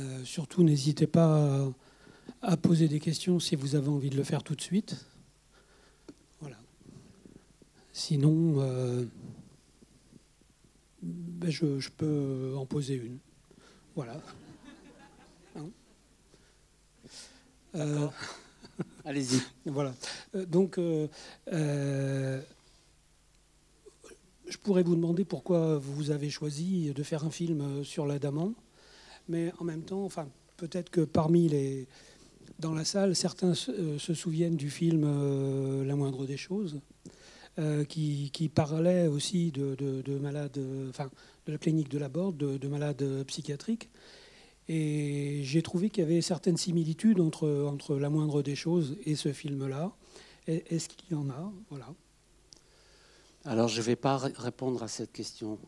Euh, surtout, n'hésitez pas à, poser des questions si vous avez envie de le faire tout de suite. Voilà. Sinon, euh, ben, je, peux en poser une. Voilà. Hein euh, Allez-y. Voilà. donc, je pourrais vous demander pourquoi vous avez choisi de faire un film sur l'adamant, mais en même temps, enfin, peut-être que parmi les dans la salle, certains se, euh, souviennent du film euh, La moindre des choses, euh, qui, parlait aussi de, malades, enfin, de la clinique de la Borde, de, malades psychiatriques. Et j'ai trouvé qu'il y avait certaines similitudes entre, entre La moindre des choses et ce film-là. Est-ce qu'il y en a? Voilà. Alors, je ne vais pas répondre à cette question,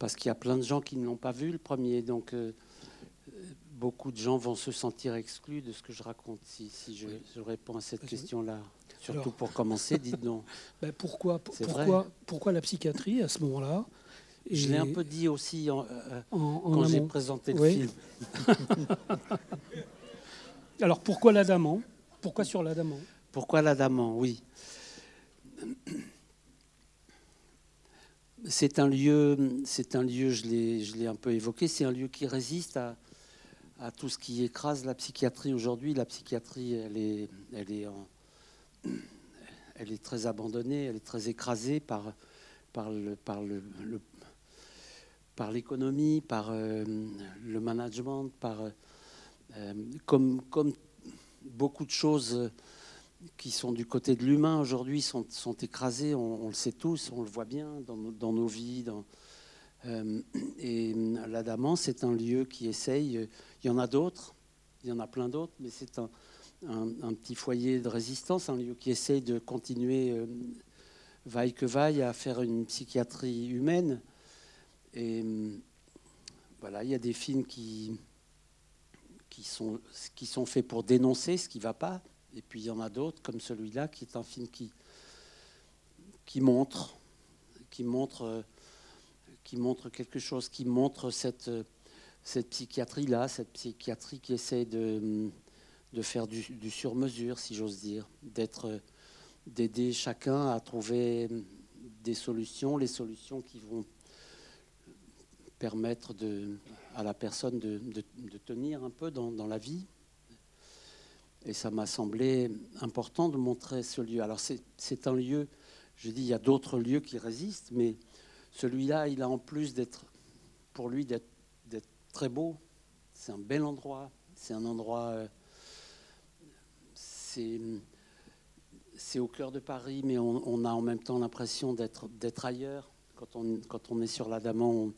parce qu'il y a plein de gens qui ne l'ont pas vu, le premier. Donc, euh, beaucoup de gens vont se sentir exclus de ce que je raconte si, je, réponds à cette question-là. Surtout pour commencer, dites donc. Ben pourquoi, pourquoi, pourquoi la psychiatrie à ce moment-là Je l'ai un peu dit aussi en, euh, quand j'ai présenté le film. Alors pourquoi l'adamant? Pourquoi sur l'adamant? Pourquoi l'adamant? Oui. C'est un lieu, c'est un lieu, je l'ai un peu évoqué, c'est un lieu qui résiste à, tout ce qui écrase la psychiatrie aujourd'hui. La psychiatrie, elle est, elle est, elle est très abandonnée, elle est très écrasée par, par le, par le, par l'économie, par euh, le management, par euh, comme, comme beaucoup de choses qui sont du côté de l'humain aujourd'hui sont, sont, écrasés, on, le sait tous, on le voit bien dans, dans nos vies. Euh, et l'Adamant, c'est un lieu qui essaye, il y en a d'autres, il y en a plein d'autres, mais c'est un, un, petit foyer de résistance, un lieu qui essaye de continuer, euh, vaille que vaille, à faire une psychiatrie humaine. Et voilà, il y a des films qui, qui, sont, qui sont faits pour dénoncer ce qui ne va pas, et puis il y en a d'autres, comme celui-là, qui est un film qui, qui montre, qui montre, qui montre quelque chose, qui montre cette, cette psychiatrie-là, cette psychiatrie qui essaie de, de faire du, sur-mesure, si j'ose dire, d'être, d'aider chacun à trouver des solutions, les solutions qui vont permettre à la personne de, de, tenir un peu dans la vie, et ça m'a semblé important de montrer ce lieu. Alors c'est un lieu, je dis, il y a d'autres lieux qui résistent, mais celui-là, il a en plus d'être, pour lui, d'être très beau. C'est un bel endroit. C'est un endroit, euh, c'est au cœur de Paris, mais on, a en même temps l'impression d'être ailleurs. Quand on, est sur l'Adamant,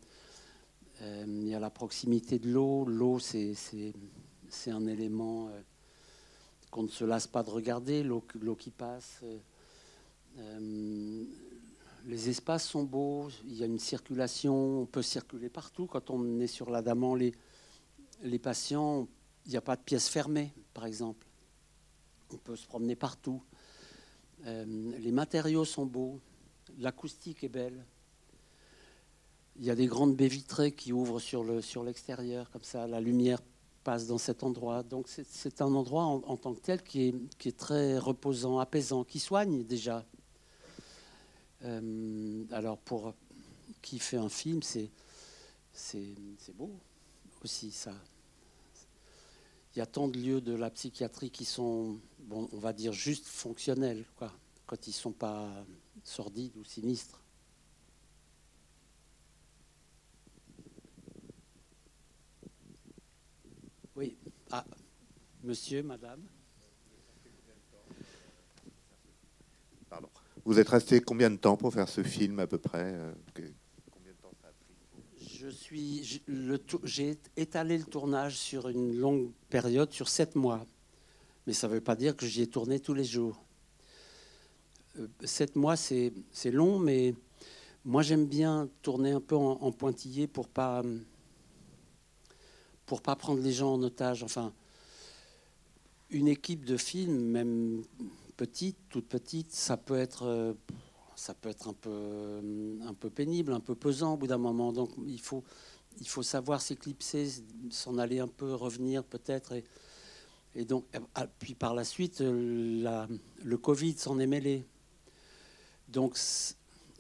euh, il y a la proximité de l'eau. L'eau, c'est un élément... Euh, qu'on ne se lasse pas de regarder, l'eau qui passe. Euh, euh, les espaces sont beaux, il y a une circulation, on peut circuler partout. Quand on est sur l'Adamant, les, les patients, il n'y a pas de pièces fermées, par exemple. On peut se promener partout. Euh, les matériaux sont beaux, l'acoustique est belle. Il y a des grandes baies vitrées qui ouvrent sur l'extérieur, comme ça, la lumière passe dans cet endroit. Donc c'est un endroit en, tant que tel qui est, très reposant, apaisant, qui soigne déjà. Euh, alors pour qui fait un film, c'est beau aussi ça. Il y a tant de lieux de la psychiatrie qui sont, bon, on va dire, juste fonctionnels, quoi, quand ils ne sont pas sordides ou sinistres. Oui. Ah, monsieur, madame. Pardon. Vous êtes resté combien de temps pour faire ce film à peu près euh, Combien de temps ça a pris Je suis, j'ai étalé le tournage sur une longue période, sur sept mois. Mais ça ne veut pas dire que j'y ai tourné tous les jours. Euh, sept mois, c'est long, mais moi j'aime bien tourner un peu en, en pointillé pour pas pour pas prendre les gens en otage. Enfin, une équipe de films, même petite, toute petite, ça peut être, euh, ça peut être un peu, un peu pénible, un peu pesant au bout d'un moment. Donc, il faut, il faut savoir s'éclipser, s'en aller un peu, revenir peut-être. Et, donc, ah, puis par la suite, le Covid s'en est mêlé. Donc,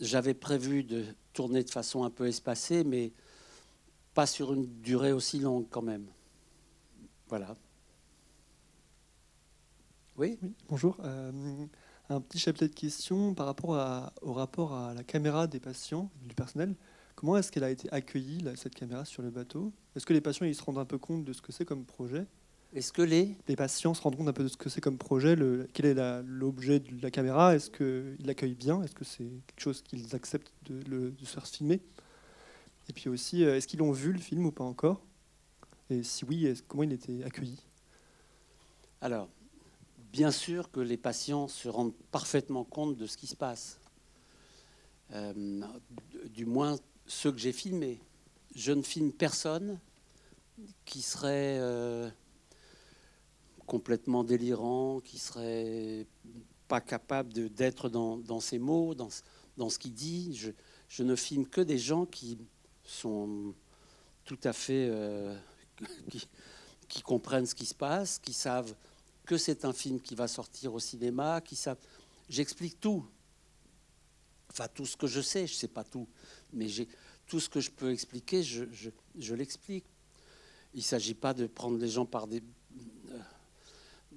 j'avais prévu de tourner de façon un peu espacée, mais pas sur une durée aussi longue quand même. Voilà. Oui, Bonjour. Euh, un petit chapelet de questions par rapport au rapport à la caméra des patients, du personnel. Comment est-ce qu'elle a été accueillie, cette caméra, sur le bateau? Est-ce que les patients ils se rendent un peu compte de ce que c'est comme projet? Est-ce que les... les patients se rendent compte un peu de ce que c'est comme projet? Le, Quel est l'objet de la caméra? Est-ce qu'ils l'accueillent bien? Est-ce que c'est quelque chose qu'ils acceptent de, de se faire filmer? Et puis aussi, euh, est-ce qu'ils ont vu le film ou pas encore? Et si oui, comment il était accueilli? Alors, bien sûr que les patients se rendent parfaitement compte de ce qui se passe. Euh, du moins ceux que j'ai filmés. Je ne filme personne qui serait euh, complètement délirant, qui serait pas capable d'être dans, ses mots, dans, ce qu'il dit. Je, ne filme que des gens qui sont tout à fait... Euh, qui, comprennent ce qui se passe, qui savent que c'est un film qui va sortir au cinéma, qui savent. J'explique tout. Enfin, tout ce que je sais, je ne sais pas tout, mais tout ce que je peux expliquer, je, je, l'explique. Il ne s'agit pas de prendre les gens par des, euh,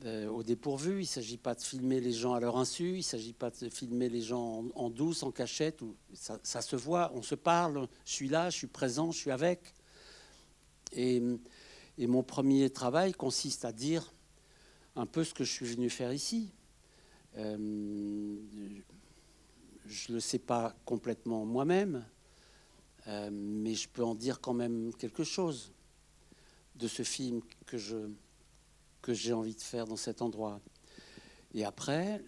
euh, au dépourvu, il ne s'agit pas de filmer les gens à leur insu, il ne s'agit pas de filmer les gens en, douce, en cachette. Ou, ça, se voit, on se parle, je suis là, je suis présent, je suis avec. Et, et mon premier travail consiste à dire un peu ce que je suis venu faire ici. Euh, je ne le sais pas complètement moi-même, euh, mais je peux en dire quand même quelque chose de ce film que je que j'ai envie de faire dans cet endroit. Et après,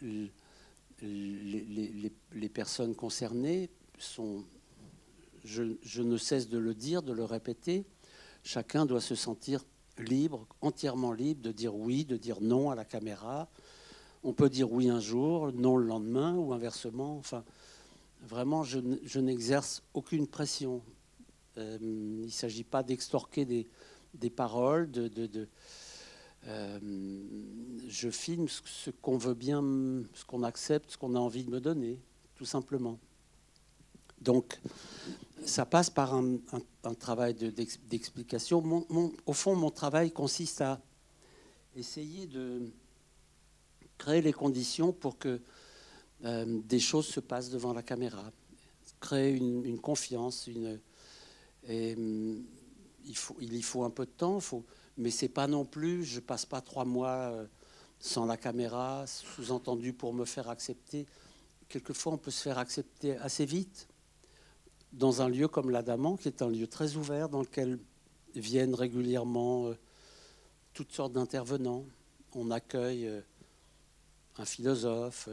les, personnes concernées sont, je, ne cesse de le dire, de le répéter, chacun doit se sentir libre, entièrement libre de dire oui, de dire non à la caméra. On peut dire oui un jour, non le lendemain, ou inversement. Enfin, vraiment, je, n'exerce aucune pression. Euh, il ne s'agit pas d'extorquer des, paroles, de, euh, je filme ce qu'on veut bien, ce qu'on accepte, ce qu'on a envie de me donner, tout simplement. Donc, ça passe par un, travail d'explication. au fond, mon travail consiste à essayer de créer les conditions pour que euh, des choses se passent devant la caméra, créer une, confiance, une, il, faut, il y faut un peu de temps, faut, mais c'est pas non plus, je passe pas trois mois euh, sans la caméra, sous-entendu pour me faire accepter. Quelquefois, on peut se faire accepter assez vite dans un lieu comme l'Adamant, qui est un lieu très ouvert, dans lequel viennent régulièrement euh, toutes sortes d'intervenants. On accueille euh, un philosophe,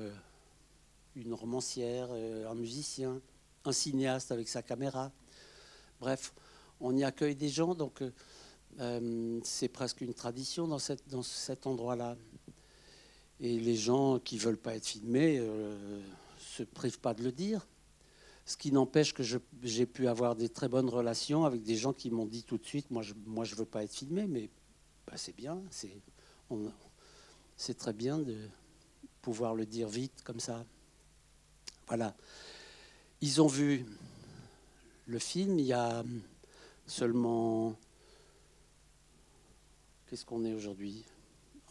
une romancière, un musicien, un cinéaste avec sa caméra. Bref, on y accueille des gens, donc c'est presque une tradition dans, cet endroit-là. Et les gens qui veulent pas être filmés se privent pas de le dire. Ce qui n'empêche que j'ai pu avoir des très bonnes relations avec des gens qui m'ont dit tout de suite, moi je ne moi, veux pas être filmé, mais bah, c'est bien, c'est très bien de pouvoir le dire vite comme ça. Voilà. Ils ont vu le film il y a seulement... Qu'est-ce qu'on est aujourd'hui?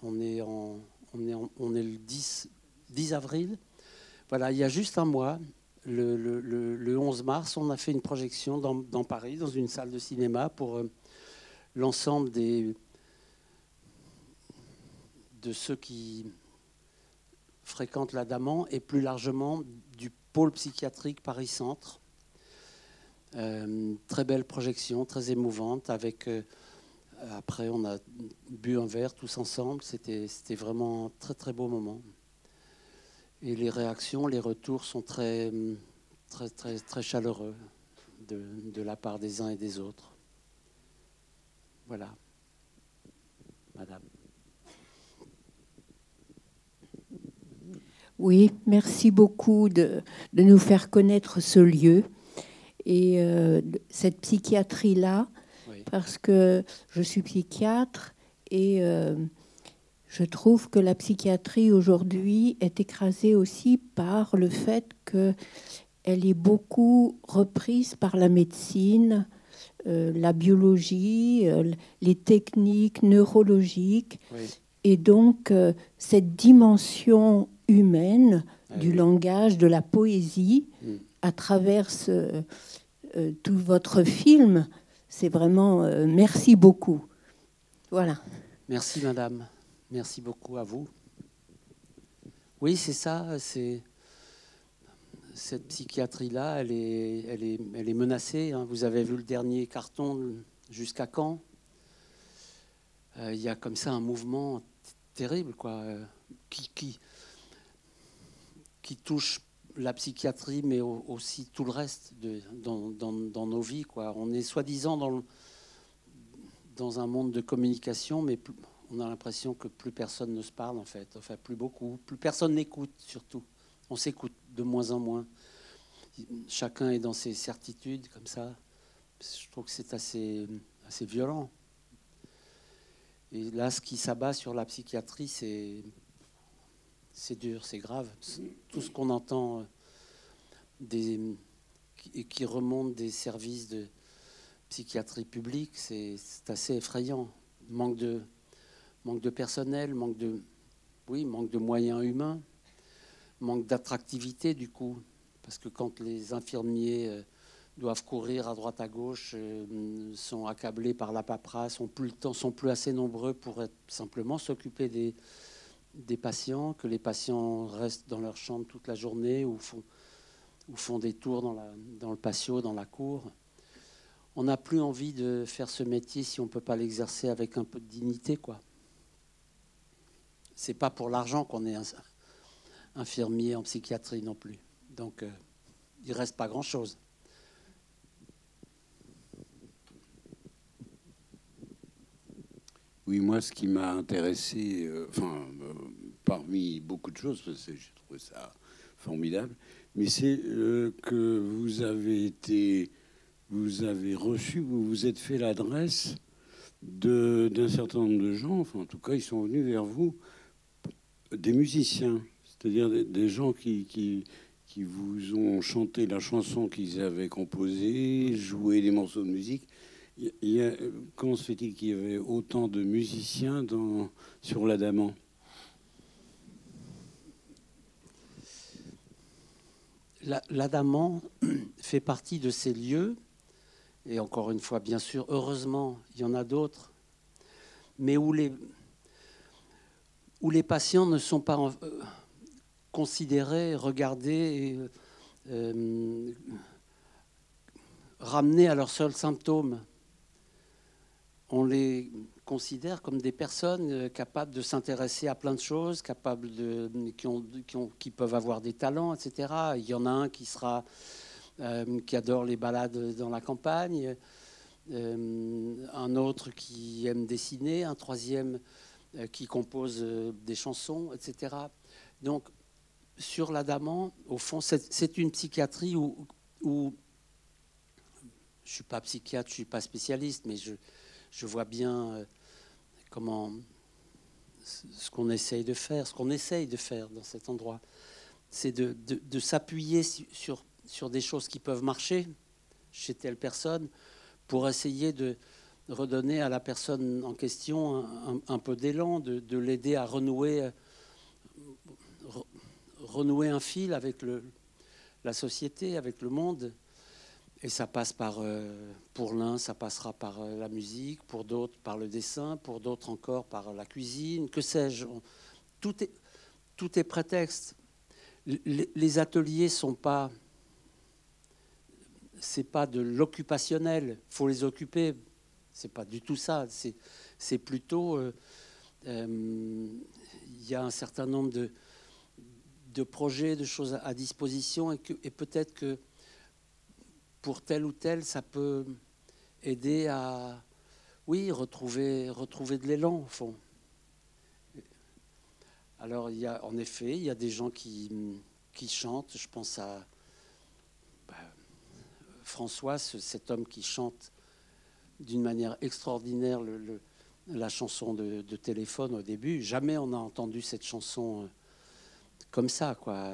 On est, le 10, 10 avril. Voilà, il y a juste un mois, le, 11 mars, on a fait une projection dans, Paris, dans une salle de cinéma, pour euh, l'ensemble de ceux qui fréquentent la Daman et plus largement du pôle psychiatrique Paris-Centre. Euh, très belle projection, très émouvante. Avec euh, après, on a bu un verre tous ensemble. C'était vraiment un très très beau moment. Et les réactions, les retours sont très, très, très, très chaleureux de, la part des uns et des autres. Voilà. Madame. Oui, merci beaucoup de, nous faire connaître ce lieu. Et euh, cette psychiatrie-là, Oui. parce que je suis psychiatre et euh, je trouve que la psychiatrie aujourd'hui est écrasée aussi par le fait qu'elle est beaucoup reprise par la médecine, euh, la biologie, les techniques neurologiques. Oui. Et donc, cette dimension humaine Ah du oui. langage, de la poésie, Mm. À travers euh, tout votre film, c'est vraiment euh, merci beaucoup. Voilà. Merci madame. Merci beaucoup à vous. Oui, c'est ça, c'est cette psychiatrie-là, elle est, elle est, elle est menacée. hein. Vous avez vu le dernier carton jusqu'à quand? Euh, Il y a comme ça un mouvement terrible, quoi, qui, qui, qui touche la psychiatrie, mais au- aussi tout le reste de, dans, nos vies, quoi. On est soi-disant dans dans un monde de communication, mais on a l'impression que plus personne ne se parle en fait, enfin plus beaucoup, plus personne n'écoute surtout. On s'écoute de moins en moins. Chacun est dans ses certitudes comme ça. Je trouve que c'est assez, assez violent. Et là, ce qui s'abat sur la psychiatrie, c'est c'est dur, c'est grave. Tout ce qu'on entend euh, des, qui- remonte des services de, psychiatrie publique, c'est assez effrayant. Manque de, manque de personnel, manque de, oui, manque de moyens humains, manque d'attractivité du coup. Parce que quand les infirmiers euh, doivent courir à droite à gauche, euh, sont accablés par la paperasse, ont plus le temps, sont plus assez nombreux pour simplement s'occuper des, des patients, que les patients restent dans leur chambre toute la journée ou font, des tours dans, le patio, dans la cour on n'a plus envie de faire ce métier si on ne peut pas l'exercer avec un peu de dignité, quoi. C'est pas pour l'argent qu'on est infirmier en psychiatrie non plus. Donc, euh, il reste pas grand-chose. Oui, moi, ce qui m'a intéressé, euh, euh, parmi beaucoup de choses, parce que j'ai trouvé ça formidable, mais c'est euh, que vous avez été, vous avez reçu, vous vous êtes fait l'adresse d'un certain nombre de gens, enfin, en tout cas, ils sont venus vers vous, des musiciens, c'est-à-dire des, des gens qui, qui, qui vous ont chanté la chanson qu'ils avaient composée, joué des morceaux de musique. Comment se fait-il qu'il y avait autant de musiciens dans, sur l'Adamant? La- L'Adamant fait partie de ces lieux, et encore une fois, bien sûr, heureusement, il y en a d'autres, mais où les, patients ne sont pas euh, considérés, regardés, euh, ramenés à leurs seuls symptômes. On les considère comme des personnes euh, capables de s'intéresser à plein de choses, capables de, qui, peuvent avoir des talents, etc. Il y en a un qui sera euh, qui adore les balades dans la campagne, euh, un autre qui aime dessiner, un troisième qui compose des chansons, etc. Donc, sur l'Adamant, au fond, c'est c'est une psychiatrie où, où je ne suis pas psychiatre, je ne suis pas spécialiste, mais je, je vois bien euh, comment ce qu'on essaye de faire, ce qu'on essaye de faire dans cet endroit, c'est de, s'appuyer su- sur, sur des choses qui peuvent marcher chez telle personne pour essayer de redonner à la personne en question un, peu d'élan, de, de l'aider à renouer, euh, re- renouer un fil avec le, la société, avec le monde. Et ça passe par, euh, pour l'un, ça passera par euh, la musique, pour d'autres par le dessin, pour d'autres encore par la cuisine, que sais-je. Tout est, tout est prétexte. Les, ateliers sont pas, c'est pas de l'occupationnel. Faut les occuper. C'est pas du tout ça. C'est, plutôt, euh, il y a un certain nombre de, de projets, de choses à disposition, et peut-être que pour tel ou tel, ça peut aider à, oui, retrouver, retrouver de l'élan, au fond. Alors, il y a, en effet, il y a des gens qui, qui chantent. Je pense à bah, François, ce- cet homme qui chante d'une manière extraordinaire la chanson de, téléphone au début. Jamais on a entendu cette chanson euh, comme ça. Quoi.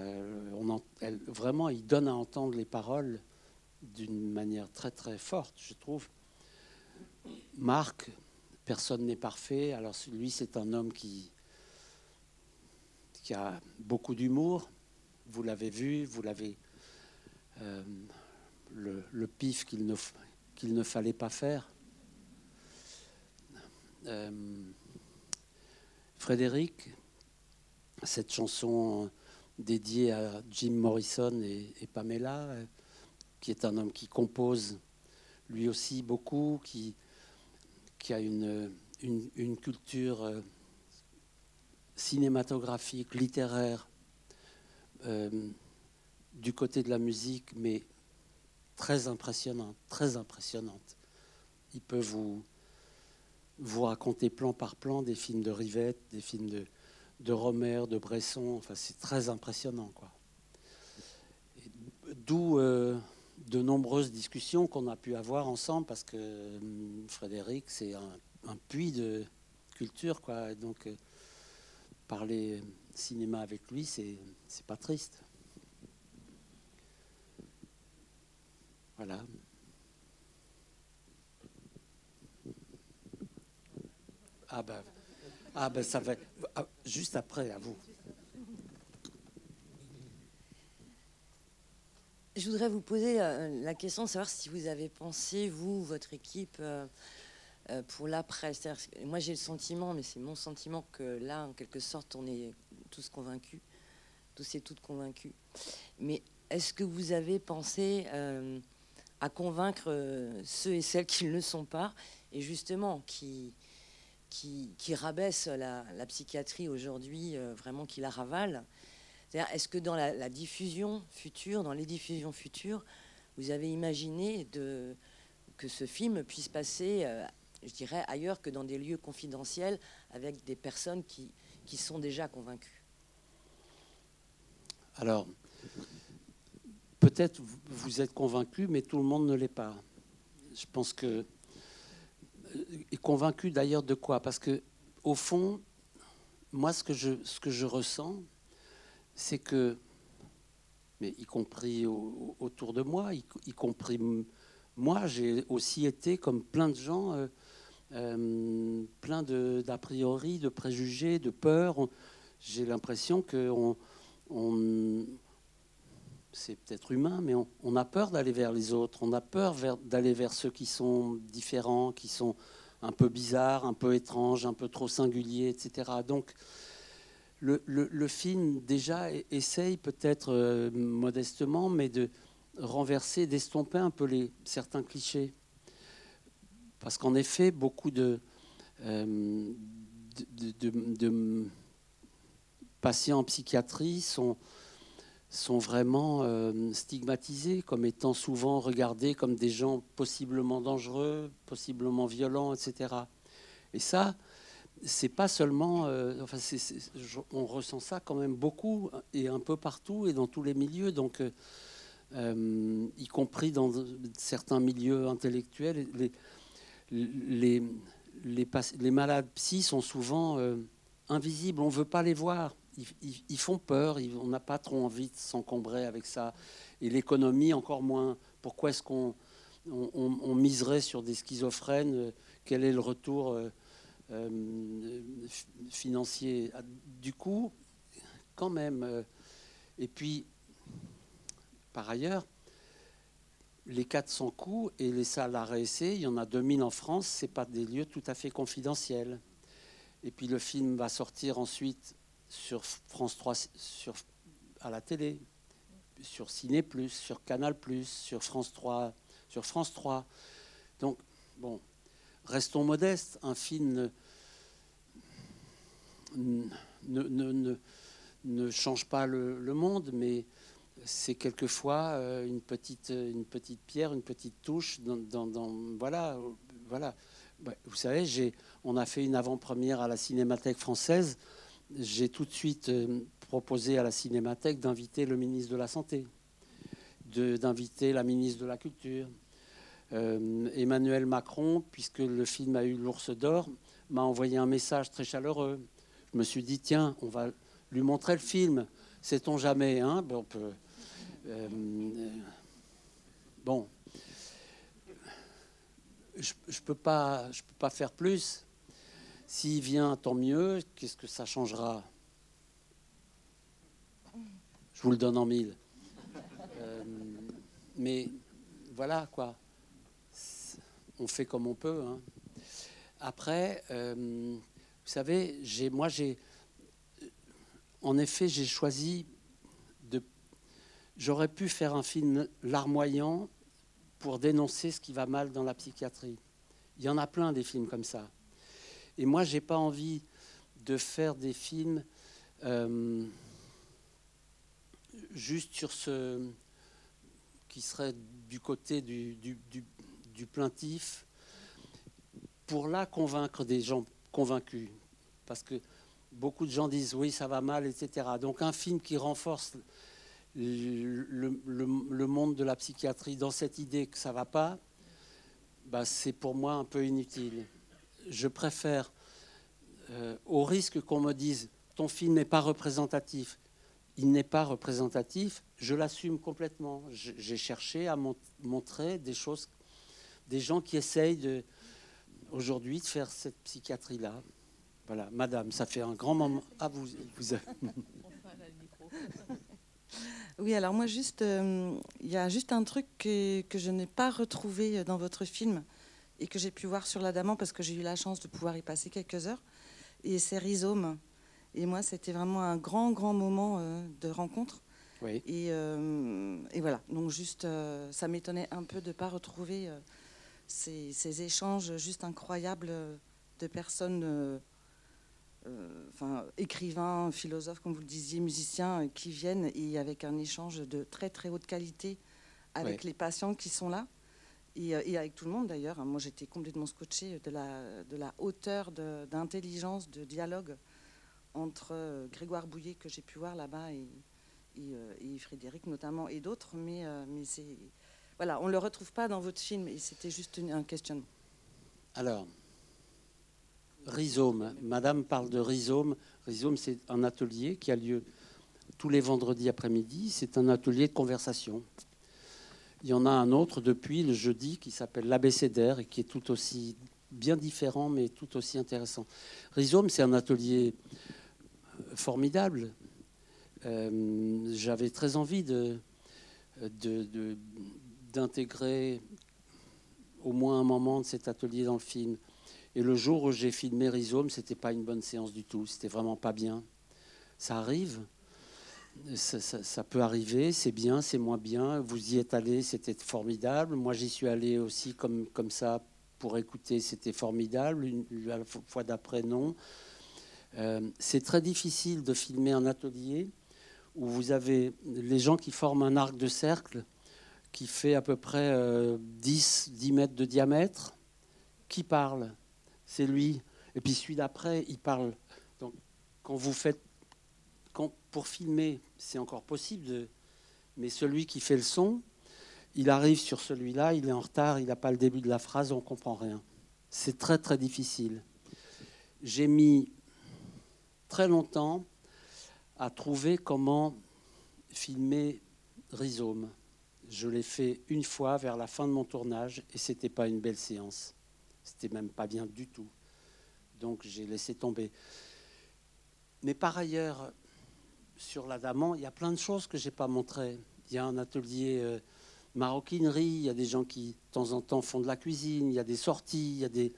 Elle, vraiment, il donne à entendre les paroles d'une manière très très forte, je trouve. Marc, personne n'est parfait. Alors lui, c'est un homme qui, a beaucoup d'humour. Vous l'avez vu, vous l'avez euh, le, pif qu'il ne, fallait pas faire. Euh, Frédéric, cette chanson dédiée à Jim Morrison et, Pamela, qui est un homme qui compose lui aussi beaucoup, qui, qui a une, une, culture euh, cinématographique, littéraire, du côté de la musique, mais très impressionnante, très impressionnante. Il peut vous, vous raconter plan par plan des films de Rivette, des films de, de Romer, de Bresson. Enfin, c'est très impressionnant. D'où euh, de nombreuses discussions qu'on a pu avoir ensemble, parce que hum, Frédéric, c'est un, puits de culture, quoi. Donc, euh, parler cinéma avec lui, c'est pas triste. Voilà. Ah ben, ah ben ça va ah, juste après, à vous. Je voudrais vous poser euh, la question de savoir si vous avez pensé, vous, votre équipe, euh, euh, pour l'après. Moi, j'ai le sentiment, mais c'est mon sentiment, que là, en quelque sorte, on est tous convaincus, tous et toutes convaincus. Mais est-ce que vous avez pensé à convaincre ceux et celles qui ne le sont pas, et justement qui, qui, rabaisse la, psychiatrie aujourd'hui, vraiment qui la Est-ce que dans la, diffusion future, dans les diffusions futures, vous avez imaginé que ce film puisse passer, euh, je dirais, ailleurs que dans des lieux confidentiels avec des personnes qui, sont déjà convaincues? Alors, peut-être vous êtes convaincu, mais tout le monde ne l'est pas. Je pense que est convaincu d'ailleurs de quoi? Parce que au fond, moi, ce que je ressens, c'est que, mais y compris autour de moi, y, compris moi, j'ai aussi été comme plein de gens, euh, euh, plein d'a priori, de préjugés, de peurs. J'ai l'impression que on, c'est peut-être humain, mais on, a peur d'aller vers les autres, on a peur d'aller vers ceux qui sont différents, qui sont un peu bizarres, un peu étranges, un peu trop singuliers, etc. Donc le, film déjà essaye peut-être euh, modestement, mais de renverser, d'estomper un peu les, certains clichés. Parce qu'en effet, beaucoup de, euh, patients en psychiatrie sont sont vraiment euh, stigmatisés comme étant souvent regardés comme des gens possiblement dangereux, possiblement violents, etc. Et ça, c'est pas seulement, euh, enfin, on ressent ça quand même beaucoup et un peu partout et dans tous les milieux, donc euh, y compris dans certains milieux intellectuels, les, les, les, malades psy sont souvent invisibles, on veut pas les voir. Ils, font peur, on n'a pas trop envie de s'encombrer avec ça. Et l'économie, encore moins. Pourquoi est-ce qu'on on, miserait sur des schizophrènes? Quel est le retour euh, euh, financier Du coup, quand même. Euh, et puis, par ailleurs, les 400 coups et les salles à réessayer, il y en a 2000 en France, ce pas des lieux tout à fait confidentiels. Et puis le film va sortir ensuite sur France 3, sur, à la télé, sur Ciné sur Canal sur France 3, sur France 3. Donc, bon, restons modestes. Un film ne, change pas le, monde, mais c'est quelquefois euh, une petite, une petite pierre, une petite touche. Dans, voilà, voilà. Vous savez, on a fait une avant-première à la Cinémathèque française j'ai tout de suite euh, proposé à la Cinémathèque d'inviter le ministre de la Santé, d'inviter la ministre de la Culture, Emmanuel Macron, puisque le film a eu l'ours d'or, m'a envoyé un message très chaleureux. Je me suis dit, tiens, on va lui montrer le film. Sait-on jamais hein? Bon, euh, je ne peux, pas, je peux pas faire plus. S'il vient, tant mieux. Qu'est-ce que ça changera? Je vous le donne en mille. Euh, mais voilà, quoi. On fait comme on peut. Hein. Après, euh, vous savez, moi, j'ai. En effet, j'ai choisi de. J'aurais pu faire un film larmoyant pour dénoncer ce qui va mal dans la psychiatrie. Il y en a plein des films comme ça. Et moi, j'ai pas envie de faire des films euh, juste sur ce qui serait du côté du, plaintif pour là convaincre des gens convaincus. Parce que beaucoup de gens disent oui, ça va mal, etc. Donc un film qui renforce le, monde de la psychiatrie dans cette idée que ça va pas, bah, c'est pour moi un peu inutile. Je préfère, euh, au risque qu'on me dise ton film n'est pas représentatif, il n'est pas représentatif, je l'assume complètement. J'ai cherché à montrer des choses, des gens qui essayent aujourd'hui de faire cette psychiatrie-là. Voilà, madame, ça fait un grand moment. Ah, vous, vous. Oui, alors moi, juste, euh, il y a juste un truc que, que je n'ai pas retrouvé dans votre film et que j'ai pu voir sur l'Adamant parce que j'ai eu la chance de pouvoir y passer quelques heures. Et c'est Rhizome. Et moi, c'était vraiment un grand, grand moment euh, de rencontre. Oui. Et, euh, et, voilà, donc juste, ça m'étonnait un peu de ne pas retrouver ces, ces, échanges juste incroyables de personnes euh, enfin, écrivains, philosophes, comme vous le disiez, musiciens, euh, qui viennent et avec un échange de très très haute qualité avec les patients qui sont là. Et, euh, et, avec tout le monde d'ailleurs. Moi j'étais complètement scotché de la, de la hauteur d'intelligence, de, dialogue entre Grégoire Bouillet que j'ai pu voir là-bas et, et, Frédéric notamment et d'autres. Mais, mais c'est voilà, on ne le retrouve pas dans votre film c'était juste un questionnement. Alors, Rhizome. Madame parle de Rhizome. Rhizome, c'est un atelier qui a lieu tous les vendredis après-midi. C'est un atelier de conversation. Il y en a un autre depuis le jeudi qui s'appelle l'abécédaire et qui est tout aussi bien différent mais tout aussi intéressant. Rhizome, c'est un atelier euh, formidable. Euh, j'avais très envie de, d'intégrer au moins un moment de cet atelier dans le film. Et le jour où j'ai filmé Rhizome, c'était pas une bonne séance du tout. C'était vraiment pas bien. Ça arrive. Ça, peut arriver, c'est bien, c'est moins bien. Vous y êtes allé, c'était formidable. Moi, j'y suis allé aussi comme, comme ça pour écouter, c'était formidable. Une, fois d'après, non. Euh, c'est très difficile de filmer un atelier où vous avez les gens qui forment un arc de cercle qui fait à peu près 10, euh, 10 mètres de diamètre, qui parlent c'est lui. Et puis celui d'après, il parle. Donc, quand vous faites. Pour filmer, c'est encore possible, de, mais celui qui fait le son, il arrive sur celui-là, il est en retard, il n'a pas le début de la phrase, on ne comprend rien. C'est très très difficile. J'ai mis très longtemps à trouver comment filmer Rhizome. Je l'ai fait une fois vers la fin de mon tournage et c'était pas une belle séance. C'était même pas bien du tout. Donc j'ai laissé tomber. Mais par ailleurs, sur l'Adamant, il y a plein de choses que j'ai pas montrées. Il y a un atelier euh, maroquinerie, il y a des gens qui, de temps en temps, font de la cuisine, il y a des sorties, il y a des.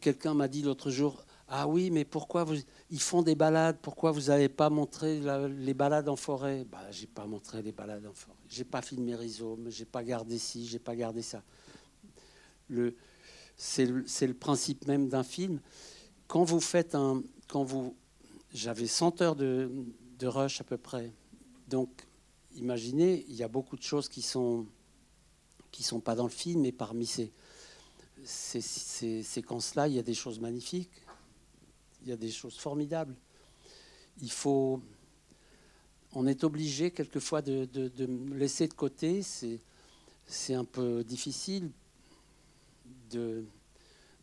Quelqu'un m'a dit l'autre jour Ah oui, mais pourquoi vous... ils font des balades Pourquoi vous n'avez pas montré les balades en forêt? Bah, J'ai pas montré les balades en forêt. J'ai pas filmé Rhizome, j'ai pas gardé ci, j'ai pas gardé ça. C'est le, principe même d'un film. Quand vous faites un. Quand vous, J'avais 100 heures de, rush à peu près. Donc, imaginez, il y a beaucoup de choses qui sont qui sont pas dans le film, et parmi ces, ces, séquences-là, il y a des choses magnifiques, il y a des choses formidables. Il faut, on est obligé quelquefois de, laisser de côté. C'est, un peu difficile de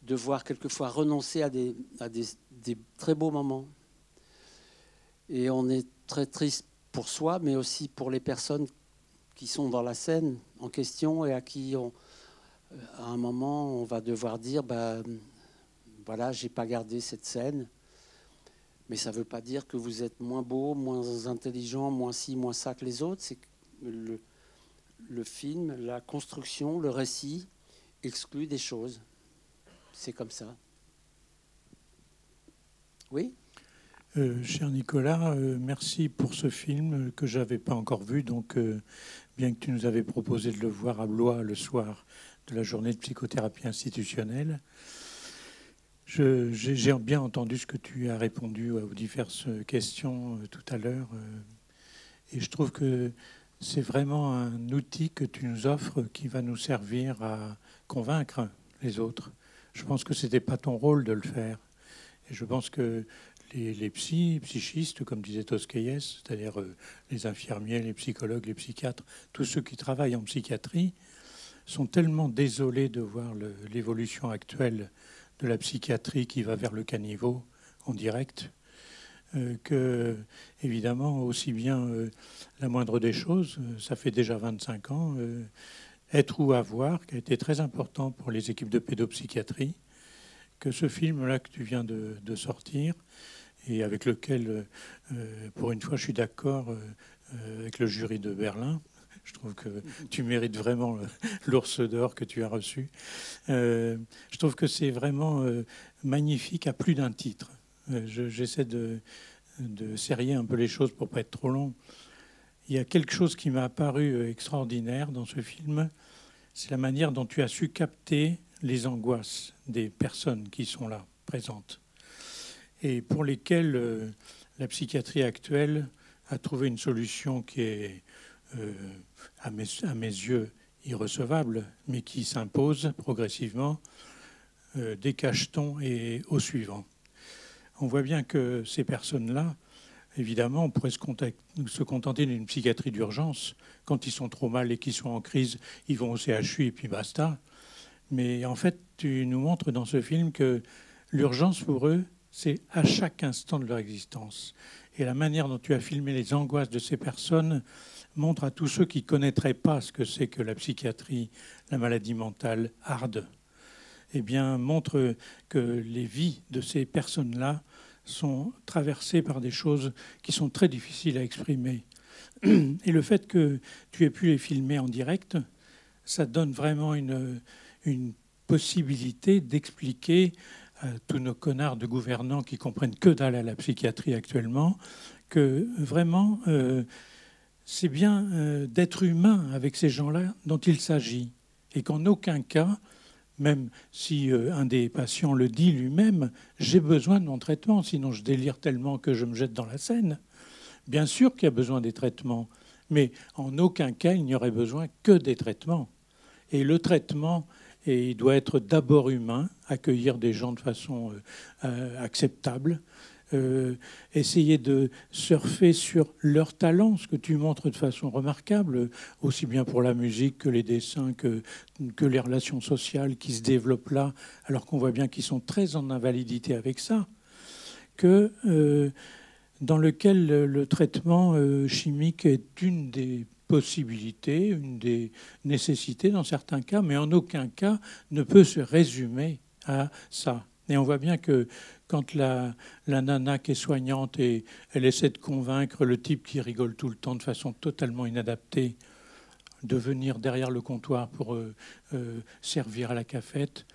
devoir quelquefois renoncer à des, à des, des très beaux moments. Et on est très triste pour soi, mais aussi pour les personnes qui sont dans la scène en question et à qui, on, à un moment, on va devoir dire, bah, voilà, j'ai pas gardé cette scène. Mais ça ne veut pas dire que vous êtes moins beau, moins intelligent, moins ci, moins ça que les autres. Le, film, la construction, le récit exclut des choses. C'est comme ça. Oui? Euh, cher Nicolas, euh, merci pour ce film que j'avais pas encore vu. Donc, euh, bien que tu nous avais proposé de le voir à Blois le soir de la journée de psychothérapie institutionnelle, je- j'ai bien entendu ce que tu as répondu aux diverses questions euh, tout à l'heure. euh, et je trouve que c'est vraiment un outil que tu nous offres qui va nous servir à convaincre les autres. Je pense que c'était pas ton rôle de le faire. Et je pense que les, les psychistes, comme disait Tosquelles, c'est-à-dire euh, les infirmiers, les psychologues, les psychiatres, tous ceux qui travaillent en psychiatrie, sont tellement désolés de voir l'évolution actuelle de la psychiatrie qui va vers le caniveau en direct, euh, que, évidemment, aussi bien euh, la moindre des choses, euh, ça fait déjà 25 ans, être ou avoir, qui a été très important pour les équipes de pédopsychiatrie, que ce film-là que tu viens de, sortir, et avec lequel, pour une fois, je suis d'accord avec le jury de Berlin. Je trouve que tu mérites vraiment le- l'ours d'or que tu as reçu. Euh, je trouve que c'est vraiment euh, magnifique à plus d'un titre. Euh, je- J'essaie de, serrer un peu les choses pour pas être trop long. Il y a quelque chose qui m'a apparu euh, extraordinaire dans ce film, c'est la manière dont tu as su capter les angoisses des personnes qui sont là, présentes, et pour lesquelles euh, la psychiatrie actuelle a trouvé une solution qui est, euh, à, mes, yeux, irrecevable, mais qui s'impose progressivement euh, des cachetons et au suivant. On voit bien que ces personnes-là, évidemment, on pourrait se contenter d'une psychiatrie d'urgence. Quand ils sont trop mal et qu'ils sont en crise, ils vont au CHU et puis basta. Mais en fait, tu nous montres dans ce film que l'urgence pour eux, c'est à chaque instant de leur existence. Et la manière dont tu as filmé les angoisses de ces personnes montre à tous ceux qui ne connaîtraient pas ce que c'est que la psychiatrie, la maladie mentale hard, eh bien, montre que les vies de ces personnes-là sont traversées par des choses qui sont très difficiles à exprimer. Et le fait que tu aies pu les filmer en direct, ça donne vraiment une, une possibilité d'expliquer à tous nos connards de gouvernants qui comprennent que dalle à la psychiatrie actuellement, que vraiment, euh, c'est bien euh, d'être humain avec ces gens-là dont il s'agit. Et qu'en aucun cas, même si euh, un des patients le dit lui-même, j'ai besoin de mon traitement, sinon je délire tellement que je me jette dans la Seine. Bien sûr qu'il y a besoin des traitements, mais en aucun cas il n'y aurait besoin que des traitements. Et le traitement, et il doit être d'abord humain, accueillir des gens de façon euh, acceptable, euh, essayer de surfer sur leur talent, ce que tu montres de façon remarquable, aussi bien pour la musique que les dessins, que, les relations sociales qui se développent là, alors qu'on voit bien qu'ils sont très en invalidité avec ça, que euh, dans lequel le, le traitement euh, chimique est une des possibilités, une des nécessités dans certains cas, mais en aucun cas ne peut se résumer à ça. Et on voit bien que quand la, la nana qui est soignante et elle essaie de convaincre le type qui rigole tout le temps de façon totalement inadaptée de venir derrière le comptoir pour euh, euh, servir à la cafette,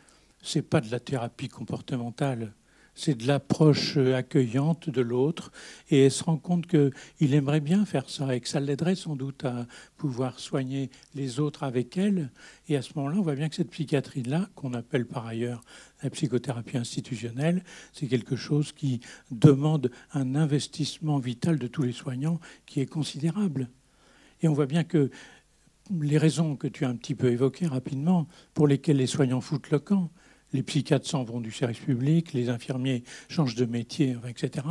c'est pas de la thérapie comportementale, c'est de l'approche euh, accueillante de l'autre. Et elle se rend compte qu'il aimerait bien faire ça et que ça l'aiderait sans doute à pouvoir soigner les autres avec elle. Et à ce moment-là, on voit bien que cette psychiatrie-là, qu'on appelle par ailleurs la psychothérapie institutionnelle, c'est quelque chose qui demande un investissement vital de tous les soignants qui est considérable. Et on voit bien que les raisons que tu as un petit peu évoquées rapidement, pour lesquelles les soignants foutent le camp, les psychiatres s'en vont du service public, les infirmiers changent de métier, etc.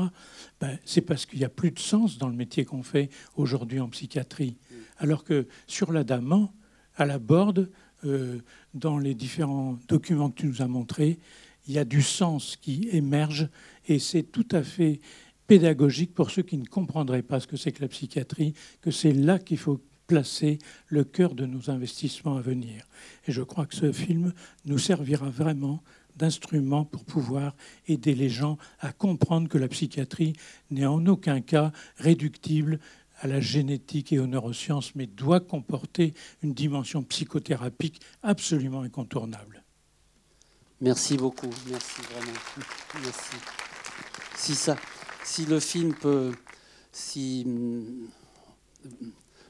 Ben, c'est parce qu'il n'y a plus de sens dans le métier qu'on fait aujourd'hui en psychiatrie. Alors que sur l'adamant, à la borde, euh, dans les différents documents que tu nous as montrés. Il y a du sens qui émerge et c'est tout à fait pédagogique pour ceux qui ne comprendraient pas ce que c'est que la psychiatrie, que c'est là qu'il faut placer le cœur de nos investissements à venir. Et je crois que ce film nous servira vraiment d'instrument pour pouvoir aider les gens à comprendre que la psychiatrie n'est en aucun cas réductible à la génétique et aux neurosciences, mais doit comporter une dimension psychothérapique absolument incontournable. Merci beaucoup, merci vraiment. Merci. Si, ça, si le film peut, si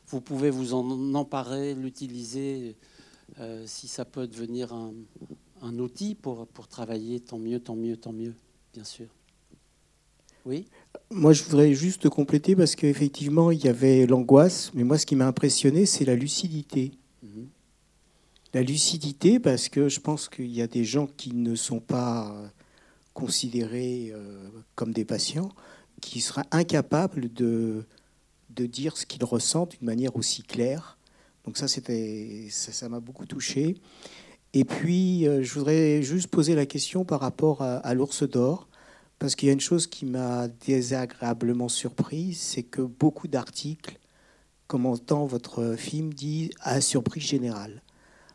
vous pouvez vous en emparer, l'utiliser, euh, si ça peut devenir un, un outil pour, pour travailler, tant mieux, tant mieux, tant mieux, bien sûr. Oui? Moi, je voudrais juste compléter parce qu'effectivement, il y avait l'angoisse, mais moi, ce qui m'a impressionné, c'est la lucidité. Mhm. La lucidité, parce que je pense qu'il y a des gens qui ne sont pas considérés euh, comme des patients, qui seraient incapables de, de dire ce qu'ils ressentent d'une manière aussi claire. Donc ça, c'était, ça m'a beaucoup touché. Et puis, euh, je voudrais juste poser la question par rapport à, l'ours d'or, parce qu'il y a une chose qui m'a désagréablement surprise, c'est que beaucoup d'articles commentant votre film disent à surprise générale.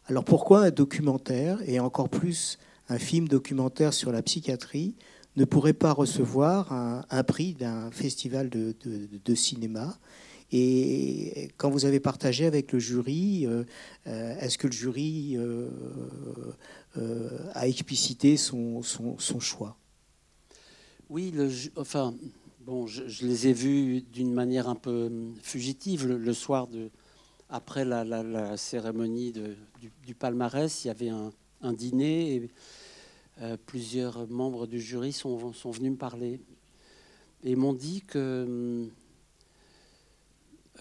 Alors pourquoi un documentaire, et encore plus un film documentaire sur la psychiatrie, ne pourrait pas recevoir un, prix d'un festival de cinéma et quand vous avez partagé avec le jury, euh, euh, est-ce que le jury euh, a explicité son, choix? Oui, le, enfin, bon, je, les ai vus d'une manière un peu fugitive le, soir après la, cérémonie du, palmarès. Il y avait un, dîner plusieurs membres du jury sont, sont venus me parler et m'ont dit que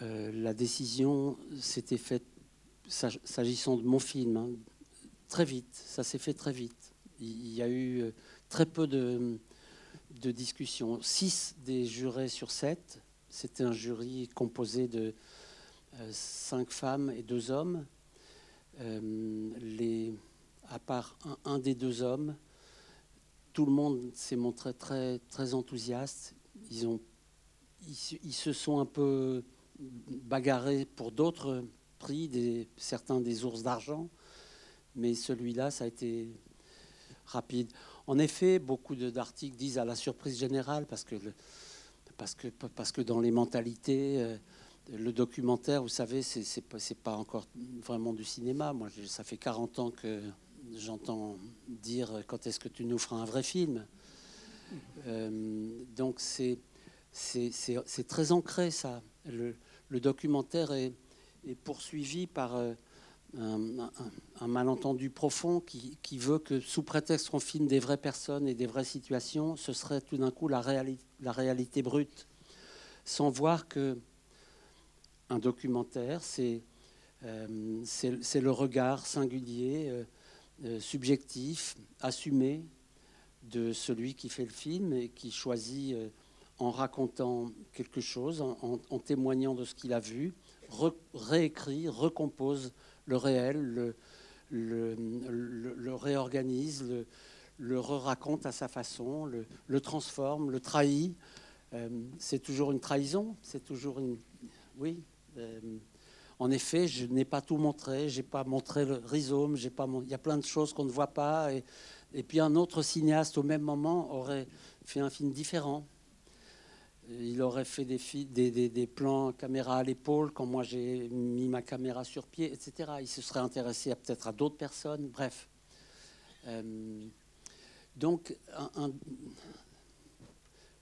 euh, la décision s'était faite, s'agissant de mon film, hein, très vite. Ça s'est fait très vite. Il y a eu euh, très peu de, discussions. Six des jurés sur sept, c'était un jury composé de euh, cinq femmes et deux hommes. les, à part un, des deux hommes, tout le monde s'est montré très, enthousiaste. Ils, se sont un peu bagarré pour d'autres prix, certains des ours d'argent, mais celui-là, ça a été rapide. En effet, beaucoup d'articles disent à la surprise générale, parce que dans les mentalités, euh, le documentaire, vous savez, c'est pas, pas encore vraiment du cinéma. Moi, ça fait 40 ans que j'entends dire quand est-ce que tu nous feras un vrai film. Euh, donc c'est très ancré ça. Le, documentaire est, poursuivi par euh, un, malentendu profond qui, veut que, sous prétexte qu'on filme des vraies personnes et des vraies situations, ce serait tout d'un coup la, réalité brute, sans voir que un documentaire, c'est euh, le regard singulier, euh, subjectif, assumé de celui qui fait le film et qui choisit en racontant quelque chose, en, témoignant de ce qu'il a vu, réécrit, recompose le réel, le, réorganise, le, re-raconte à sa façon, le, transforme, le trahit. Euh, c'est toujours une trahison, c'est toujours une... Oui. Euh, en effet, je n'ai pas tout montré, j'ai pas montré le rhizome, j'ai pas, il y a plein de choses qu'on ne voit pas. Et, puis un autre cinéaste au même moment aurait fait un film différent il aurait fait des, des, plans caméra à l'épaule quand moi j'ai mis ma caméra sur pied, etc. Il se serait intéressé peut-être à d'autres personnes, bref. Euh, donc,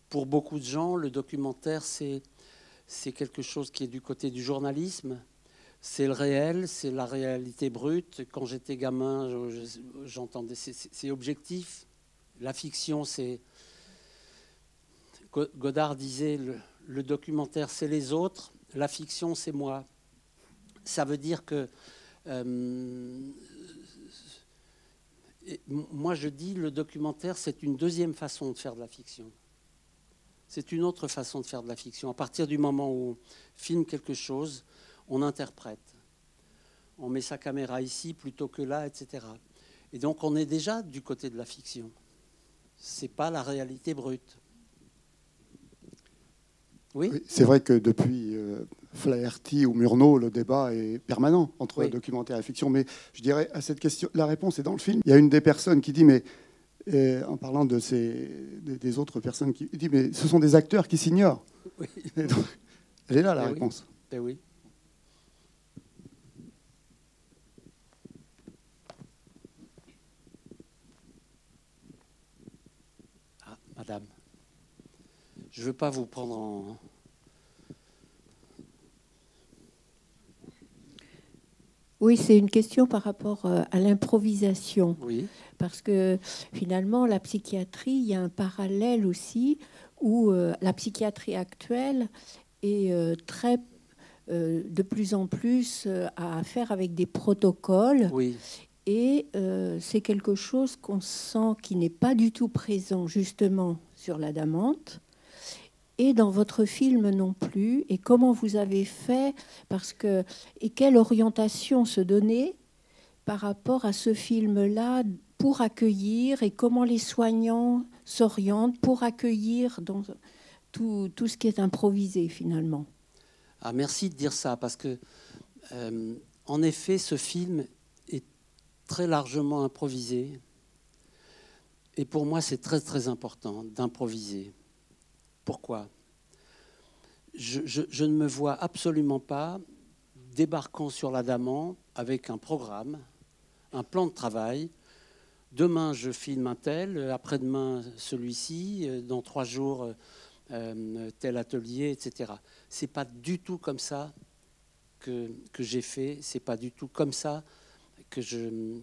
pour beaucoup de gens, le documentaire, c'est quelque chose qui est du côté du journalisme. C'est le réel, c'est la réalité brute. Quand j'étais gamin, j'entendais, c'est objectif. La fiction, c'est Godard disait le, documentaire c'est les autres, la fiction c'est moi. Ça veut dire que euh, moi je dis le documentaire c'est une deuxième façon de faire de la fiction. C'est une autre façon de faire de la fiction. À partir du moment où on filme quelque chose, on interprète. on met sa caméra ici plutôt que là, etc. Et donc on est déjà du côté de la fiction. C'est pas la réalité brute. Oui, Oui, c'est vrai que depuis euh, Flaherty ou Murnau, le débat est permanent entre Oui. documentaire et fiction. Mais je dirais à cette question, la réponse est dans le film. Il y a une des personnes qui dit, mais euh, en parlant de ces, des, autres personnes, qui dit, mais ce sont des acteurs qui s'ignorent. oui, elle est là la Eh oui. réponse. ben oui. Ah, madame, je ne veux pas vous prendre en... Oui, c'est une question par rapport euh, à l'improvisation. Oui, Parce que finalement, la psychiatrie, il y a un parallèle aussi où euh, la psychiatrie actuelle est euh, très, euh, de plus en plus à faire avec des protocoles. oui, Et euh, c'est quelque chose qu'on sent qui n'est pas du tout présent justement sur la Damante. Et dans votre film non plus. Et comment vous avez fait Parce que et quelle orientation se donner par rapport à ce film-là pour accueillir et comment les soignants s'orientent pour accueillir dans tout, tout ce qui est improvisé finalement? Ah, merci de dire ça, parce que, euh, en effet, ce film très largement improvisé. Et pour moi, c'est très, très important d'improviser. Pourquoi? Je, ne me vois absolument pas débarquant sur l'Adamant avec un programme, un plan de travail. Demain, je filme un tel, après-demain, celui-ci, dans trois jours, euh, tel atelier, etc. C'est pas du tout comme ça que, que j'ai fait. C'est pas du tout comme ça que je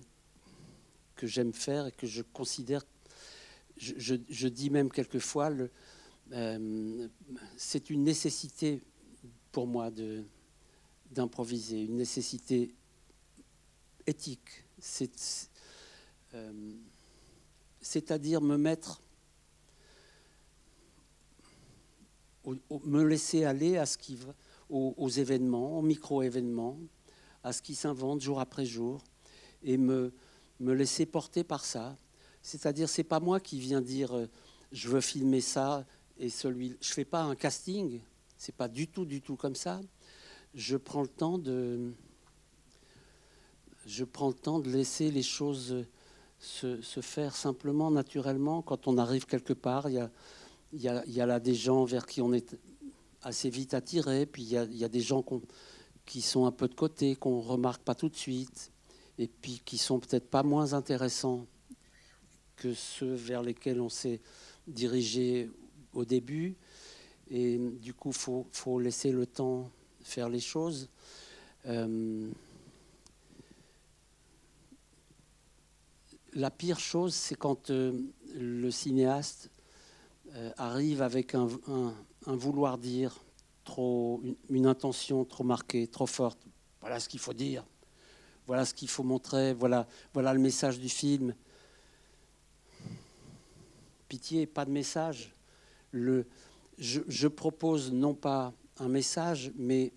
que j'aime faire et que je considère. Je, je- dis même quelquefois, euh, c'est une nécessité pour moi de d'improviser, une nécessité éthique. C'est euh, c'est-à-dire me mettre me laisser aller à ce qui va, aux événements, aux micro-événements, à ce qui s'invente jour après jour, et me, me laisser porter par ça. C'est-à-dire, c'est pas moi qui viens dire euh, je veux filmer ça et celui. Je fais pas un casting. C'est pas du tout, du tout comme ça. Je prends le temps de. Je prends le temps de laisser les choses se, faire simplement, naturellement. Quand on arrive quelque part, il y a, y, a, y a là des gens vers qui on est assez vite attiré, puis il y a, y a des gens qui sont un peu de côté, qu'on remarque pas tout de suite, et puis qui sont peut-être pas moins intéressants que ceux vers lesquels on s'est dirigé au début. Et du coup, il faut, laisser le temps faire les choses. Euh, la pire chose, c'est quand euh, le cinéaste euh, arrive avec un, vouloir dire une intention trop marquée, trop forte. Voilà ce qu'il faut dire. Voilà ce qu'il faut montrer. Voilà, le message du film. Pitié, pas de message. Je, propose non pas un message, mais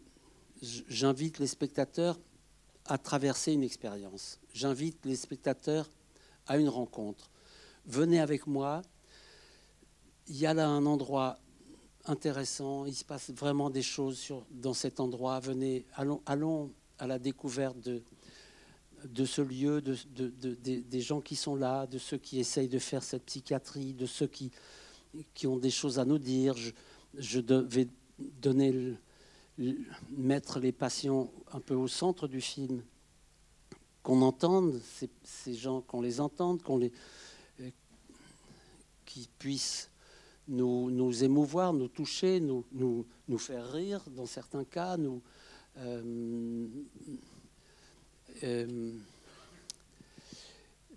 j'invite les spectateurs à traverser une expérience. J'invite les spectateurs à une rencontre. Venez avec moi. Il y a là un endroit intéressant. Il se passe vraiment des choses dans cet endroit. Venez, allons, allons à la découverte de, de ce lieu, de, de- de- des- gens qui sont là, de ceux qui essayent de faire cette psychiatrie, de ceux qui, qui ont des choses à nous dire. Je, je vais donner, mettre les patients un peu au centre du film, qu'on entende ces, gens, qu'on les entende, qu'on les, euh, qu'ils puissent nous, émouvoir, nous toucher, nous faire rire dans certains cas, nous, euh, euh,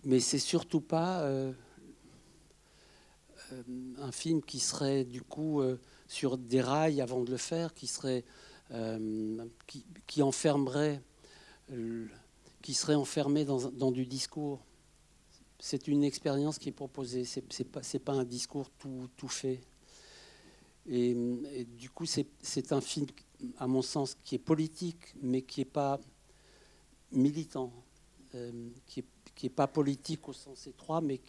mais c'est surtout pas euh, euh, un film qui serait du coup sur des rails avant de le faire, qui serait qui, enfermerait, qui serait enfermé dans, du discours. C'est une expérience qui est proposée. C'est pas pas un discours tout, tout fait. Et, et du coup, c'est un film, à mon sens, qui est politique, mais qui est pas militant, qui n'est pas politique au sens étroit, mais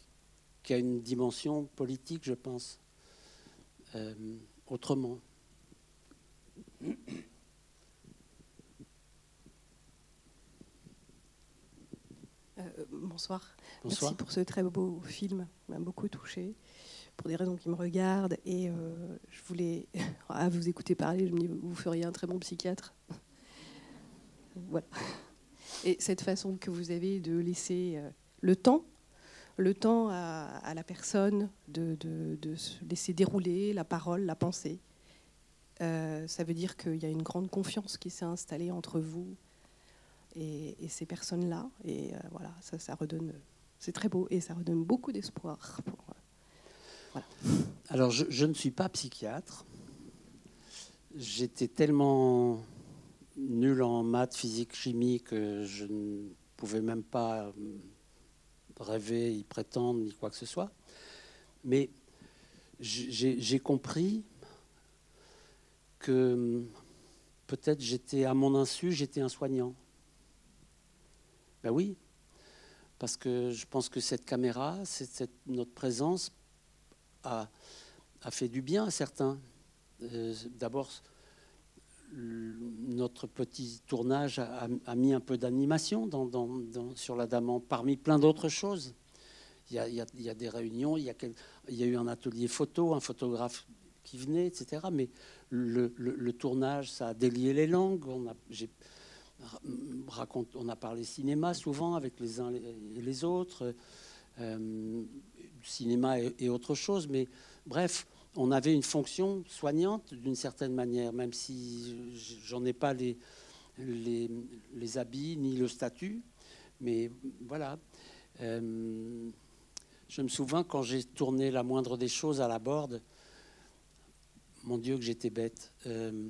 qui a une dimension politique, je pense, autrement. bonsoir. Merci pour ce très beau film, m'a beaucoup touché pour des raisons qui me regardent. Et euh, je voulais, à vous écouter parler, je me dis, vous feriez un très bon psychiatre. voilà. Et cette façon que vous avez de laisser euh, le temps, le temps à, la personne de, se laisser dérouler la parole, la pensée, euh, ça veut dire qu'il y a une grande confiance qui s'est installée entre vous et, ces personnes-là. Et voilà, ça, ça redonne, c'est très beau et ça redonne beaucoup d'espoir alors, je, ne suis pas psychiatre. J'étais tellement nul en maths, physique, chimie que je ne pouvais même pas rêver, y prétendre, ni quoi que ce soit. Mais j'ai compris que peut-être j'étais à mon insu, j'étais un soignant. Ben oui, parce que je pense que cette caméra, cette, notre présence a, fait du bien à certains. Euh, d'abord, notre petit tournage a, mis un peu d'animation sur la Daman, parmi plein d'autres choses. Il y, a, des réunions, il y a, eu un atelier photo, un photographe qui venait, etc. Mais le, tournage, ça a délié les langues. On a, parlé cinéma souvent avec les uns et les autres. Euh, cinéma et, autre chose, mais bref, on avait une fonction soignante d'une certaine manière, même si j'en ai pas les, habits ni le statut. Mais voilà. Euh, je me souviens quand j'ai tourné la moindre des choses à la borde, mon Dieu que j'étais bête. Euh,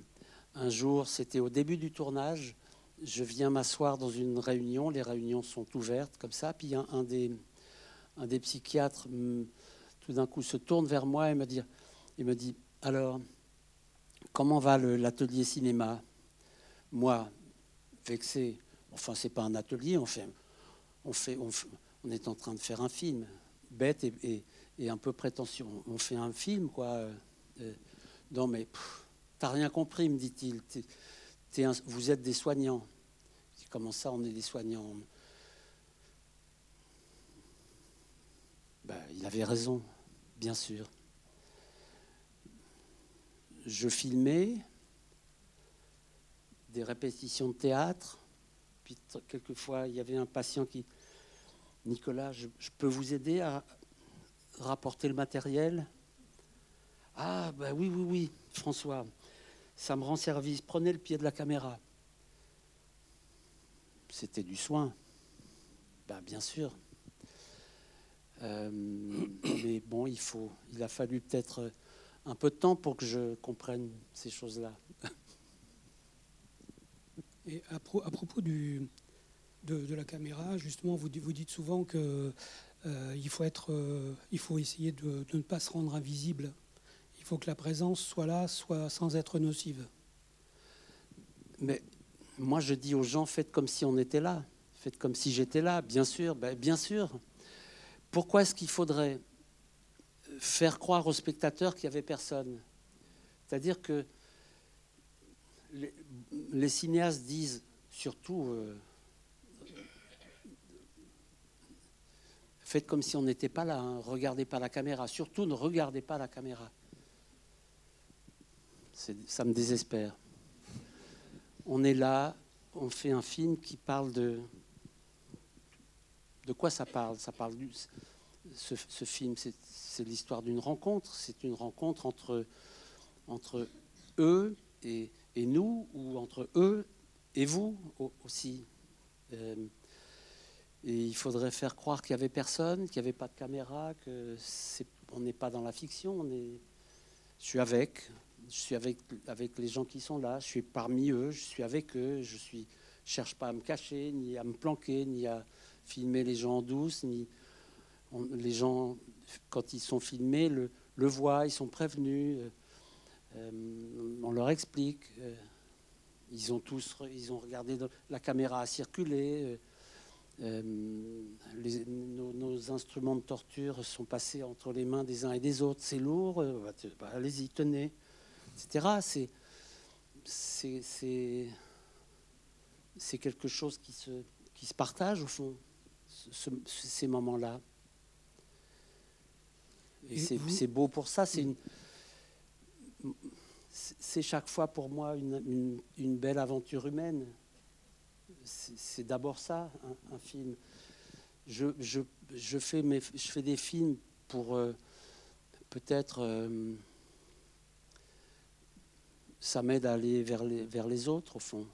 un jour, c'était au début du tournage, je viens m'asseoir dans une réunion, les réunions sont ouvertes comme ça, puis un des psychiatres mm, tout d'un coup se tourne vers moi et me dit, il me dit alors comment va l'atelier cinéma? Moi, vexé, enfin c'est pas un atelier, on fait, on fait, on, est en train de faire un film, bête et, un peu prétentieux. On fait un film quoi. Euh, euh, non mais t'as rien compris, me dit-il. vous êtes des soignants. Comment ça, on est des soignants? Ben, il avait raison, bien sûr. Je filmais des répétitions de théâtre, puis quelquefois il y avait un patient qui, Nicolas, je, peux vous aider à rapporter le matériel? Ah, ben oui, oui, oui, François, ça me rend service, prenez le pied de la caméra. C'était du soin. Ben, bien sûr. Euh, mais bon, il, faut, il a fallu peut-être un peu de temps pour que je comprenne ces choses-là. Et à, propos du, de, la caméra, justement, vous, vous dites souvent que euh, il, faut être, euh, il faut essayer de, ne pas se rendre invisible. Il faut que la présence soit là, soit sans être nocive. Mais moi, je dis aux gens, faites comme si on était là. Faites comme si j'étais là, bien sûr, ben, bien sûr. Pourquoi est-ce qu'il faudrait faire croire aux spectateurs qu'il n'y avait personne C'est-à-dire que les, cinéastes disent surtout euh, faites comme si on n'était pas là, hein, regardez pas la caméra, surtout ne regardez pas la caméra. Ça me désespère. On est là, on fait un film qui parle de, de quoi ça parle? Ça parle du, ce, film, c'est l'histoire d'une rencontre. C'est une rencontre entre, eux et, nous, ou entre eux et vous aussi. Euh, et il faudrait faire croire qu'il n'y avait personne, qu'il n'y avait pas de caméra, que on n'est pas dans la fiction. Je suis avec, je suis avec, avec les gens qui sont là, je suis parmi eux, je suis avec eux, je ne cherche pas à me cacher, ni à me planquer, ni à filmer les gens en douce, ni les gens, quand ils sont filmés, le, voient, ils sont prévenus, euh, euh, on leur explique. Euh, Ils ont tous, regardé, la caméra a circulé. nos, instruments de torture sont passés entre les mains des uns et des autres. C'est lourd, bah, allez-y, tenez, etc. C'est, quelque chose qui se, qui se partage au fond, ces moments-là. Et, c'est beau pour ça. C'est une, c'est chaque fois pour moi une, une, belle aventure humaine. C'est d'abord ça, un, film. Je, je, je, fais mes, je fais des films pour euh, peut-être. Euh, ça m'aide à aller vers les, vers les autres, au fond.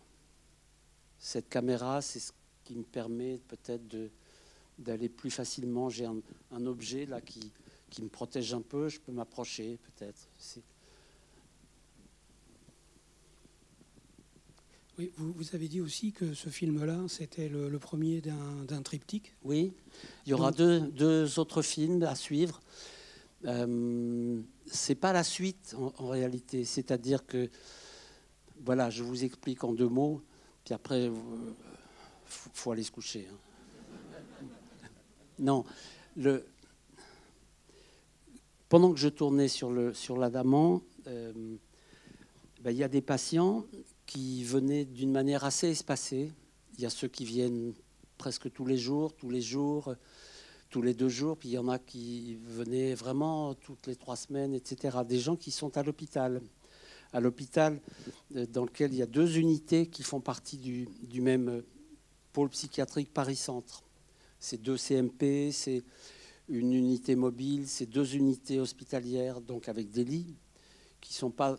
Cette caméra, c'est ce qui me permet peut-être d'aller plus facilement. J'ai un, un, objet là qui, qui me protège un peu, je peux m'approcher peut-être. Oui, vous, vous, avez dit aussi que ce film-là, c'était le, premier d'un triptyque. Oui, il y aura deux, deux, autres films à suivre. Euh, c'est pas la suite en, réalité, c'est-à-dire que, voilà, je vous explique en deux mots, puis après, il faut, aller se coucher. Hein. Non, le, pendant que je tournais sur, le, sur l'Adamant, euh, ben, il y a des patients qui venaient d'une manière assez espacée. Il y a ceux qui viennent presque tous les jours, tous les jours, tous les deux jours, puis il y en a qui venaient vraiment toutes les trois semaines, etc. Des gens qui sont à l'hôpital. À l'hôpital euh, dans lequel il y a deux unités qui font partie du, du même pôle psychiatrique Paris-Centre. C'est deux CMP, c'est une unité mobile, c'est deux unités hospitalières, donc avec des lits, qui ne sont pas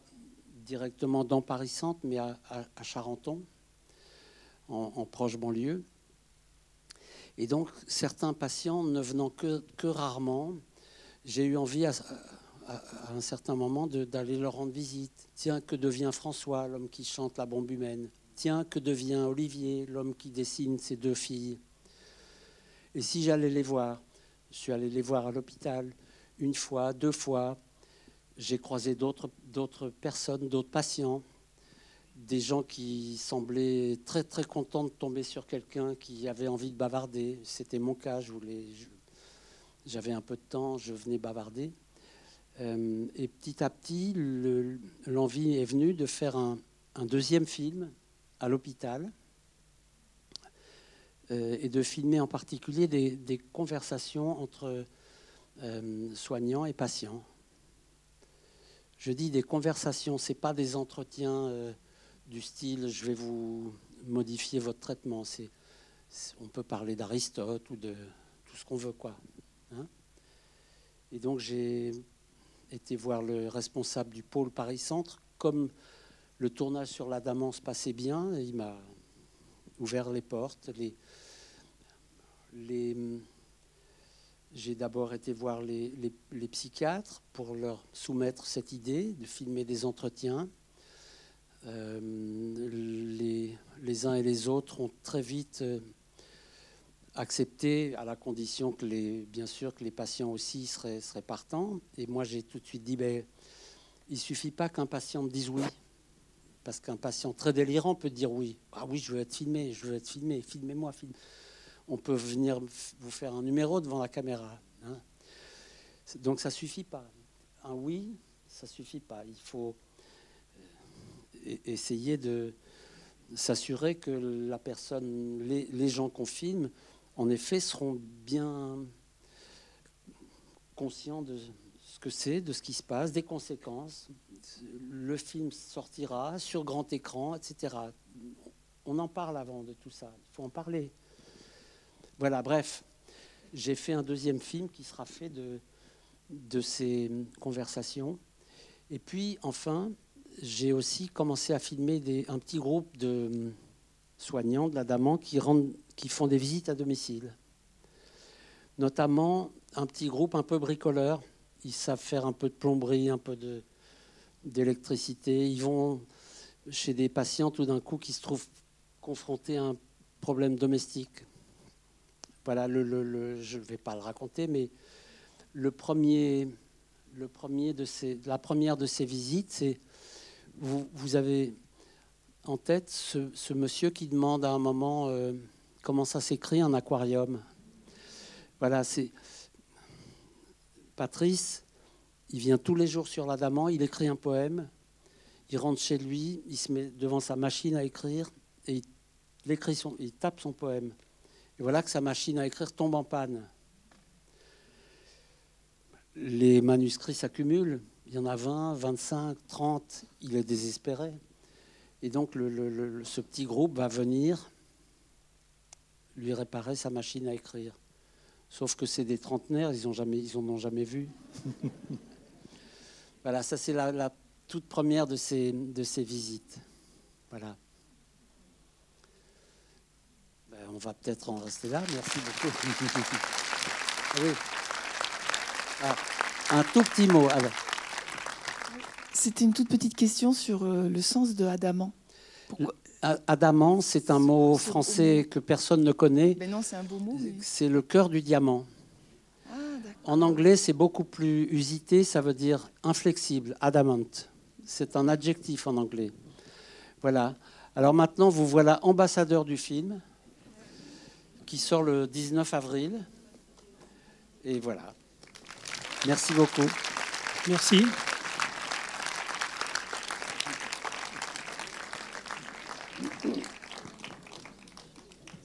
directement dans Paris-Centre, mais à, Charenton, en, proche banlieue. Et donc, certains patients ne venant que, que rarement, j'ai eu envie à, un certain moment d'aller leur rendre visite. Tiens, que devient François, l'homme qui chante la bombe humaine? Tiens, que devient Olivier, l'homme qui dessine ses deux filles? Et si j'allais les voir? Je suis allé les voir à l'hôpital une fois, deux fois. J'ai croisé d'autres personnes, d'autres patients, des gens qui semblaient très très contents de tomber sur quelqu'un qui avait envie de bavarder. C'était mon cas. J'avais un peu de temps, je venais bavarder. Euh, et petit à petit, l'envie est venue de faire un deuxième film à l'hôpital et de filmer en particulier des, conversations entre euh, soignants et patients. Je dis des conversations, ce n'est pas des entretiens euh, du style je vais vous modifier votre traitement. On peut parler d'Aristote ou de tout ce qu'on veut. quoi. Hein. et donc j'ai été voir le responsable du pôle Paris-Centre. Comme le tournage sur la se passait bien, il m'a ouvert les portes. Les, j'ai d'abord été voir les, psychiatres pour leur soumettre cette idée de filmer des entretiens. Euh, les, uns et les autres ont très vite euh, accepté, à la condition que, les, bien sûr, que les patients aussi seraient, partants. Et moi, j'ai tout de suite dit, ben, il suffit pas qu'un patient me dise oui. Parce qu'un patient très délirant peut dire oui. Ah oui, je veux être filmé, je veux être filmé, filmez-moi, filmez. On peut venir vous faire un numéro devant la caméra. Hein. Donc ça suffit pas. Un oui, ça suffit pas. Il faut euh, essayer de s'assurer que la personne, les gens qu'on filme, en effet, seront bien conscients de ce que c'est, de ce qui se passe, des conséquences, le film sortira sur grand écran, etc. On en parle avant de tout ça. Il faut en parler. Voilà, bref, j'ai fait un deuxième film qui sera fait de, ces conversations. Et puis, enfin, j'ai aussi commencé à filmer un petit groupe de soignants de la Daman qui, qui font des visites à domicile. Notamment un petit groupe un peu bricoleur. Ils savent faire un peu de plomberie, un peu d'électricité. Ils vont chez des patients tout d'un coup qui se trouvent confrontés à un problème domestique. Voilà, je ne vais pas le raconter, mais le premier, la première de ces visites, c'est vous, avez en tête ce, monsieur qui demande à un moment euh, comment ça s'écrit un aquarium. Voilà, c'est Patrice. Il vient tous les jours sur l'Adamant, il écrit un poème, il rentre chez lui, il se met devant sa machine à écrire et il, il tape son poème. Et voilà que sa machine à écrire tombe en panne. Les manuscrits s'accumulent. Il y en a 20, 25, 30. Il est désespéré. Et donc le, le- le- ce petit groupe va venir lui réparer sa machine à écrire. Sauf que c'est des trentenaires, ils n'en jamais, ils en ont jamais vu. voilà, ça c'est la, la toute première de ces, de ces visites. Voilà. Ben, on va peut-être en rester là. Merci beaucoup. Ah oui. Ah, un tout petit mot. Alors. C'était une toute petite question sur euh, le sens de adamant. Adamant, c'est un mot français que personne ne connaît. Mais non, c'est un beau mot. mais- C'est le cœur du diamant. Ah. En anglais, c'est beaucoup plus usité, ça veut dire inflexible, adamant. C'est un adjectif en anglais. Voilà. Alors maintenant, vous voilà ambassadeur du film, qui sort le 19 avril. Et voilà. Merci beaucoup. Merci.